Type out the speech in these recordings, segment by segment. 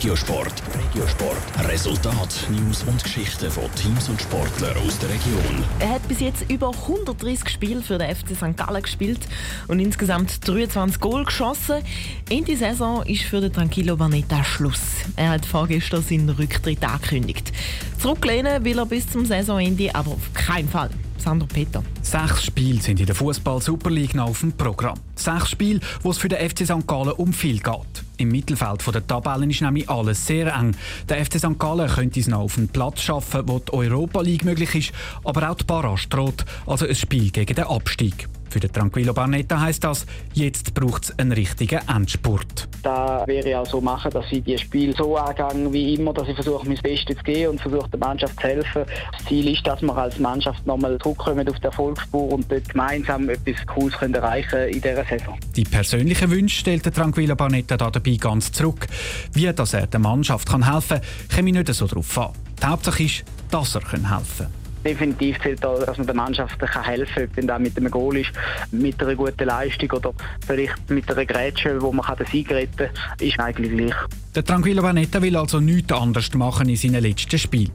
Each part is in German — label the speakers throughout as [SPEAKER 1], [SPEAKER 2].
[SPEAKER 1] Regiosport. Regiosport. Resultat, News und Geschichten von Teams und Sportlern aus der Region.
[SPEAKER 2] Er hat bis jetzt über 130 Spiele für den FC St. Gallen gespielt und insgesamt 23 Goal geschossen. In die Saison ist für den Tranquillo Barnetta Schluss. Er hat vorgestern seinen Rücktritt angekündigt. Zurücklehnen will er bis zum Saisonende, aber auf keinen Fall. Sandro Peter.
[SPEAKER 3] Sechs Spiele sind in der Fußball Super League noch auf dem Programm. Sechs Spiele, wo es für den FC St. Gallen um viel geht. Im Mittelfeld der Tabellen ist nämlich alles sehr eng. Der FC St. Gallen könnte es noch auf einen Platz schaffen, wo die Europa League möglich ist, aber auch die Barrage droht, also ein Spiel gegen den Abstieg. Für den Tranquillo Barnetta heisst das, jetzt braucht es einen richtigen Endspurt.
[SPEAKER 4] Da wäre ich auch so machen, dass ich die Spiel so angehe wie immer, dass ich versuche, mein Bestes zu geben und versuche, der Mannschaft zu helfen. Das Ziel ist, dass wir als Mannschaft nochmal zurückkommen auf die Erfolgsspur und dort gemeinsam etwas Cooles können erreichen in dieser Saison.
[SPEAKER 3] Die persönlichen Wünsche stellt der Tranquillo Barnetta da dabei ganz zurück. Wie dass er der Mannschaft kann helfen kann, komme ich nicht so darauf an. Die Hauptsache ist, dass er helfen kann.
[SPEAKER 4] Definitiv zählt auch, dass man der Mannschaft helfen kann, wenn das mit einem Goal ist, mit einer guten Leistung oder vielleicht mit einer Grätsche, wo man den Sieg retten kann, ist eigentlich gleich.
[SPEAKER 3] Der Tranquillo Vanetta will also nichts anderes machen in seinem letzten Spiel.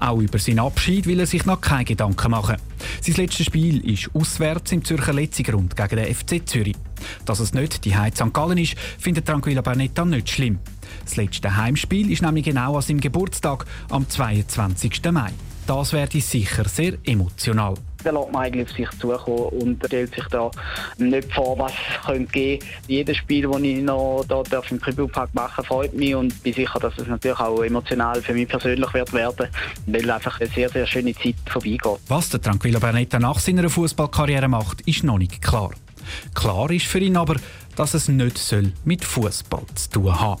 [SPEAKER 3] Auch über seinen Abschied will er sich noch keine Gedanken machen. Sein letztes Spiel ist auswärts im Zürcher Letzigrund gegen den FC Zürich. Dass es nicht die Heiz St. Gallen ist, findet Tranquillo Barnetta nicht schlimm. Das letzte Heimspiel ist nämlich genau an seinem Geburtstag am 22. Mai. Das werde sicher sehr emotional.
[SPEAKER 4] Da lässt man eigentlich auf sich zukommen und stellt sich da nicht vor, was es könnte geben. Jedes Spiel, das ich noch da darf im Tribunpark machen freut mich und bin sicher, dass es natürlich auch emotional für mich persönlich wird werden, weil einfach eine sehr, sehr schöne Zeit vorbeigeht.
[SPEAKER 3] Was der Tranquillo Bernetta nach seiner Fußballkarriere macht, ist noch nicht klar. Klar ist für ihn aber, dass es nicht soll mit Fußball zu tun haben.